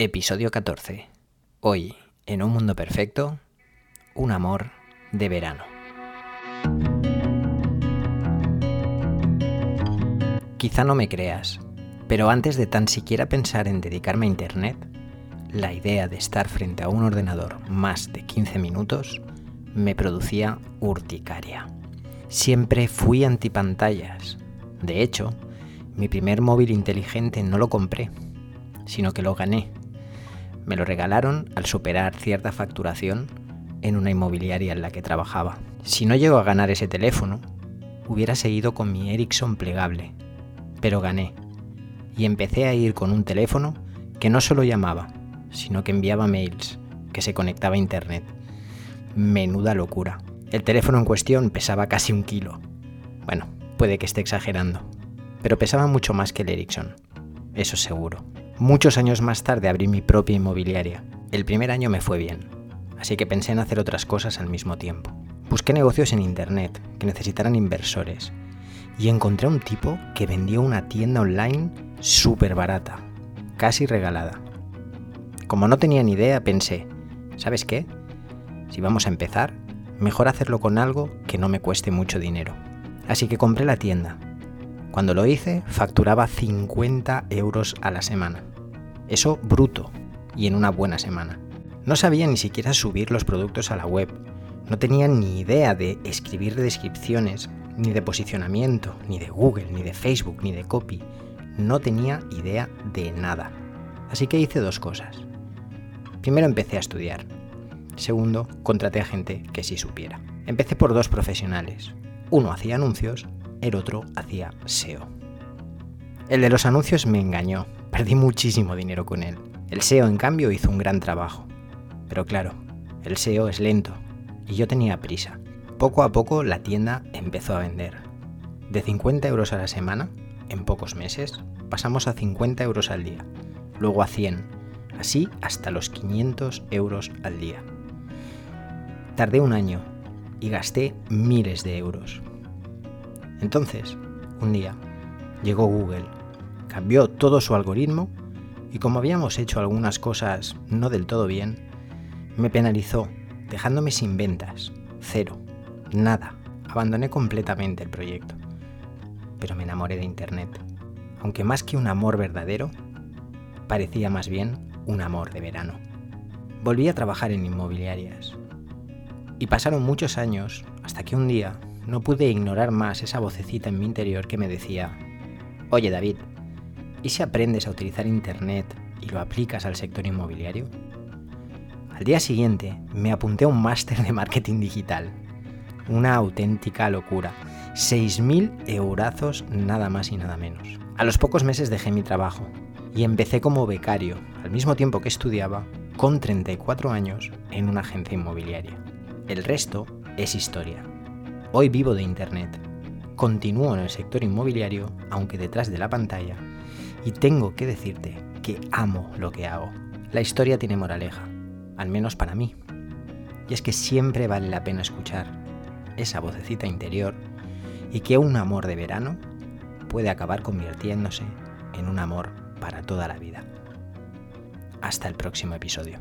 Episodio 14. Hoy, en un mundo perfecto, un amor de verano. Quizá no me creas, pero antes de tan siquiera pensar en dedicarme a Internet, la idea de estar frente a un ordenador más de 15 minutos me producía urticaria. Siempre fui antipantallas. De hecho, mi primer móvil inteligente no lo compré, sino que lo gané me lo regalaron al superar cierta facturación en una inmobiliaria en la que trabajaba. Si no llego a ganar ese teléfono, hubiera seguido con mi Ericsson plegable, pero gané y empecé a ir con un teléfono que no solo llamaba, sino que enviaba mails, que se conectaba a internet. Menuda locura. El teléfono en cuestión pesaba casi un kilo. Bueno, puede que esté exagerando, pero pesaba mucho más que el Ericsson, eso seguro. Muchos años más tarde abrí mi propia inmobiliaria. El primer año me fue bien, así que pensé en hacer otras cosas al mismo tiempo. Busqué negocios en Internet que necesitaran inversores y encontré a un tipo que vendía una tienda online súper barata, casi regalada. Como no tenía ni idea, pensé, ¿sabes qué? Si vamos a empezar, mejor hacerlo con algo que no me cueste mucho dinero. Así que compré la tienda cuando lo hice, facturaba 50 euros a la semana. Eso bruto y en una buena semana. No sabía ni siquiera subir los productos a la web. No tenía ni idea de escribir descripciones, ni de posicionamiento, ni de Google, ni de Facebook, ni de copy. No tenía idea de nada. Así que hice dos cosas. Primero empecé a estudiar. Segundo, contraté a gente que sí supiera. Empecé por dos profesionales. Uno hacía anuncios el otro hacía SEO. El de los anuncios me engañó, perdí muchísimo dinero con él. El SEO, en cambio, hizo un gran trabajo. Pero claro, el SEO es lento y yo tenía prisa. Poco a poco la tienda empezó a vender. De 50 euros a la semana, en pocos meses, pasamos a 50 euros al día, luego a 100, así hasta los 500 euros al día. Tardé un año y gasté miles de euros. Entonces, un día, llegó Google, cambió todo su algoritmo y como habíamos hecho algunas cosas no del todo bien, me penalizó, dejándome sin ventas, cero, nada. Abandoné completamente el proyecto. Pero me enamoré de Internet. Aunque más que un amor verdadero, parecía más bien un amor de verano. Volví a trabajar en inmobiliarias. Y pasaron muchos años hasta que un día no pude ignorar más esa vocecita en mi interior que me decía, oye David, ¿y si aprendes a utilizar Internet y lo aplicas al sector inmobiliario? Al día siguiente me apunté a un máster de marketing digital. Una auténtica locura. 6.000 eurazos nada más y nada menos. A los pocos meses dejé mi trabajo y empecé como becario, al mismo tiempo que estudiaba, con 34 años, en una agencia inmobiliaria. El resto es historia. Hoy vivo de Internet. Continúo en el sector inmobiliario, aunque detrás de la pantalla, y tengo que decirte que amo lo que hago. La historia tiene moraleja, al menos para mí. Y es que siempre vale la pena escuchar esa vocecita interior y que un amor de verano puede acabar convirtiéndose en un amor para toda la vida. Hasta el próximo episodio.